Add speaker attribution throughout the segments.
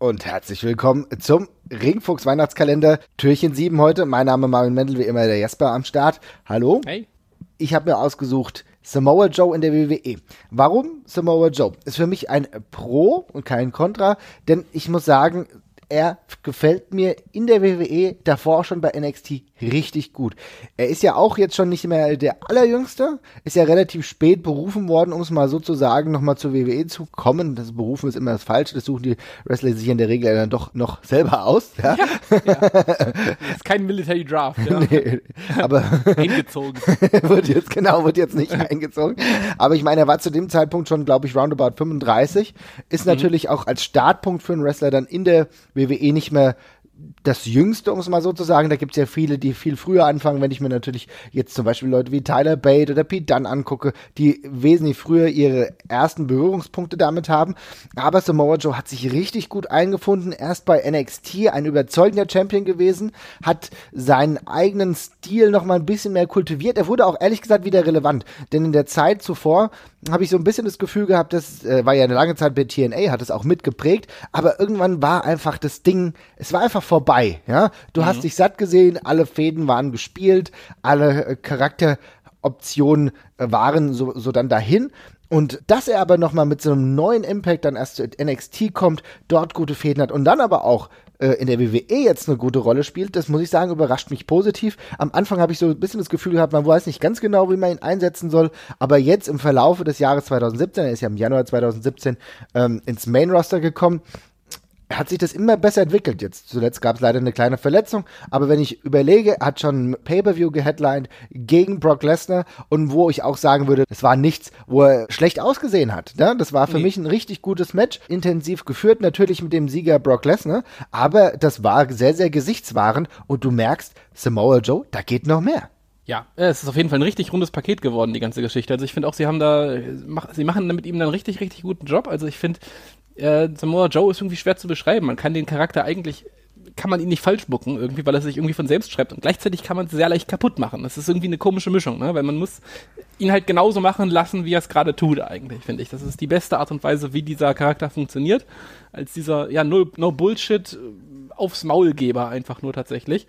Speaker 1: und herzlich willkommen zum Ringfuchs Weihnachtskalender Türchen 7 heute. Mein Name ist Marvin Mendel, wie immer der Jesper am Start. Hallo.
Speaker 2: Hey.
Speaker 1: Ich habe mir ausgesucht Samoa Joe in der WWE. Warum Samoa Joe? Ist für mich ein Pro und kein Contra, denn ich muss sagen, er gefällt mir in der WWE, davor auch schon bei NXT richtig gut. Er ist ja auch jetzt schon nicht mehr der allerjüngste, ist ja relativ spät berufen worden, um es mal so zu sagen, nochmal zur WWE zu kommen. Das Berufen ist immer das Falsche, das suchen die Wrestler sich in der Regel dann doch noch selber aus. Ja, ja, ja.
Speaker 2: Das ist kein Military Draft, ja. nee,
Speaker 1: aber
Speaker 2: eingezogen.
Speaker 1: wird jetzt, genau, wird jetzt nicht eingezogen. Aber ich meine, er war zu dem Zeitpunkt schon, glaube ich, roundabout 35, ist mhm. natürlich auch als Startpunkt für einen Wrestler dann in der WWE nicht mehr das Jüngste, um es mal so zu sagen. Da gibt es ja viele, die viel früher anfangen. Wenn ich mir natürlich jetzt zum Beispiel Leute wie Tyler Bate oder Pete Dunn angucke, die wesentlich früher ihre ersten Berührungspunkte damit haben. Aber Samoa Joe hat sich richtig gut eingefunden. Erst bei NXT ein überzeugender Champion gewesen, hat seinen eigenen Stil noch mal ein bisschen mehr kultiviert. Er wurde auch ehrlich gesagt wieder relevant. Denn in der Zeit zuvor habe ich so ein bisschen das Gefühl gehabt, das äh, war ja eine lange Zeit bei TNA, hat es auch mitgeprägt. Aber irgendwann war einfach das Ding, es war einfach vorbei. Ja, du mhm. hast dich satt gesehen, alle Fäden waren gespielt, alle äh, Charakteroptionen äh, waren so, so dann dahin. Und dass er aber nochmal mit so einem neuen Impact dann erst zu NXT kommt, dort gute Fäden hat und dann aber auch äh, in der WWE jetzt eine gute Rolle spielt, das muss ich sagen, überrascht mich positiv. Am Anfang habe ich so ein bisschen das Gefühl gehabt, man weiß nicht ganz genau, wie man ihn einsetzen soll, aber jetzt im Verlaufe des Jahres 2017, er ist ja im Januar 2017 ähm, ins Main Roster gekommen, hat sich das immer besser entwickelt. Jetzt zuletzt gab es leider eine kleine Verletzung, aber wenn ich überlege, hat schon ein Pay-per-View geheadlined gegen Brock Lesnar und wo ich auch sagen würde, es war nichts, wo er schlecht ausgesehen hat. Ne? Das war für nee. mich ein richtig gutes Match, intensiv geführt, natürlich mit dem Sieger Brock Lesnar, aber das war sehr, sehr gesichtswahrend und du merkst, Samoa Joe, da geht noch mehr.
Speaker 2: Ja, es ist auf jeden Fall ein richtig rundes Paket geworden, die ganze Geschichte. Also ich finde auch, sie haben da, sie machen mit ihm einen richtig, richtig guten Job. Also ich finde, äh, Samoa Joe ist irgendwie schwer zu beschreiben. Man kann den Charakter eigentlich kann man ihn nicht falsch bucken, irgendwie, weil er sich irgendwie von selbst schreibt. Und gleichzeitig kann man es sehr leicht kaputt machen. Das ist irgendwie eine komische Mischung, ne? Weil man muss ihn halt genauso machen lassen, wie er es gerade tut, eigentlich, finde ich. Das ist die beste Art und Weise, wie dieser Charakter funktioniert. Als dieser, ja, no, no Bullshit äh, aufs Maulgeber einfach nur tatsächlich.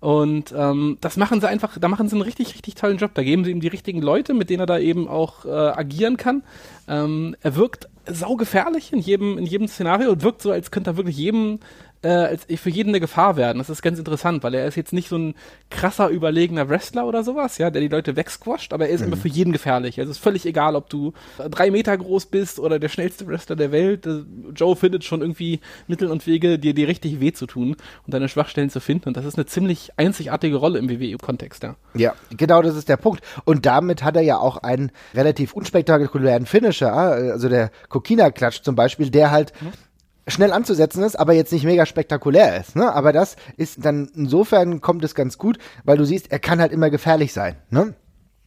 Speaker 2: Und ähm, das machen sie einfach, da machen sie einen richtig, richtig tollen Job. Da geben sie ihm die richtigen Leute, mit denen er da eben auch äh, agieren kann. Ähm, er wirkt saugefährlich in jedem, in jedem Szenario und wirkt so, als könnte er wirklich jedem äh, als für jeden eine Gefahr werden. Das ist ganz interessant, weil er ist jetzt nicht so ein krasser, überlegener Wrestler oder sowas, ja, der die Leute wegsquasht, aber er ist mhm. immer für jeden gefährlich. Also es ist völlig egal, ob du drei Meter groß bist oder der schnellste Wrestler der Welt. Äh, Joe findet schon irgendwie Mittel und Wege, dir, dir richtig weh zu tun und deine Schwachstellen zu finden. Und das ist eine ziemlich einzigartige Rolle im WWE-Kontext, ja.
Speaker 1: Ja, genau das ist der Punkt. Und damit hat er ja auch einen relativ unspektakulären Finisher, also der Kokina-Klatsch zum Beispiel, der halt mhm schnell anzusetzen ist, aber jetzt nicht mega spektakulär ist. Ne? Aber das ist dann insofern kommt es ganz gut, weil du siehst, er kann halt immer gefährlich sein. Ne?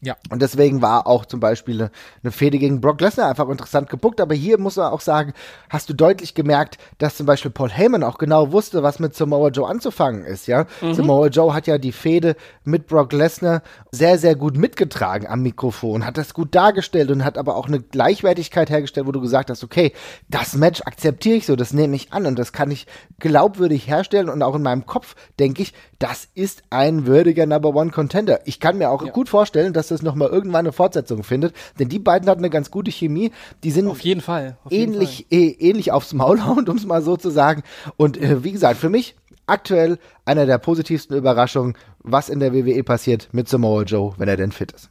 Speaker 1: Ja. Und deswegen war auch zum Beispiel eine, eine Fehde gegen Brock Lesnar einfach interessant gebuckt. Aber hier muss man auch sagen, hast du deutlich gemerkt, dass zum Beispiel Paul Heyman auch genau wusste, was mit Samoa Joe anzufangen ist, ja. Mhm. Samoa Joe hat ja die Fehde mit Brock Lesnar sehr, sehr gut mitgetragen am Mikrofon, hat das gut dargestellt und hat aber auch eine Gleichwertigkeit hergestellt, wo du gesagt hast, okay, das Match akzeptiere ich so, das nehme ich an und das kann ich glaubwürdig herstellen und auch in meinem Kopf denke ich, das ist ein würdiger Number One Contender. Ich kann mir auch ja. gut vorstellen, dass das nochmal irgendwann eine Fortsetzung findet, denn die beiden hatten eine ganz gute Chemie. Die sind
Speaker 2: auf jeden Fall
Speaker 1: auf ähnlich, jeden Fall. Äh, ähnlich aufs Maul hauen, um es mal so zu sagen. Und äh, wie gesagt, für mich aktuell einer der positivsten Überraschungen, was in der WWE passiert mit Samoa Joe, wenn er denn fit ist.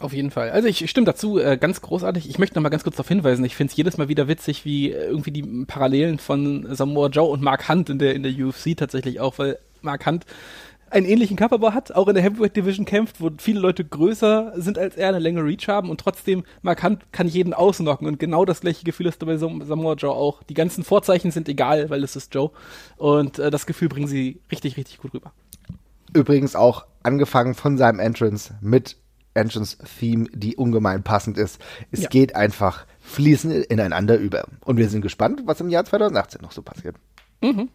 Speaker 2: Auf jeden Fall. Also ich stimme dazu, äh, ganz großartig. Ich möchte noch mal ganz kurz darauf hinweisen, ich finde es jedes Mal wieder witzig, wie äh, irgendwie die Parallelen von Samoa Joe und Mark Hunt in der, in der UFC tatsächlich auch, weil Mark Hunt einen ähnlichen Körperbau hat, auch in der Heavyweight Division kämpft, wo viele Leute größer sind als er, eine längere Reach haben und trotzdem markant kann jeden ausnocken und genau das gleiche Gefühl hast du bei Samoa Joe auch. Die ganzen Vorzeichen sind egal, weil es ist Joe und äh, das Gefühl bringen sie richtig, richtig gut rüber.
Speaker 1: Übrigens auch angefangen von seinem Entrance mit Entrance-Theme, die ungemein passend ist. Es ja. geht einfach fließend ineinander über. Und wir sind gespannt, was im Jahr 2018 noch so passiert. Mhm.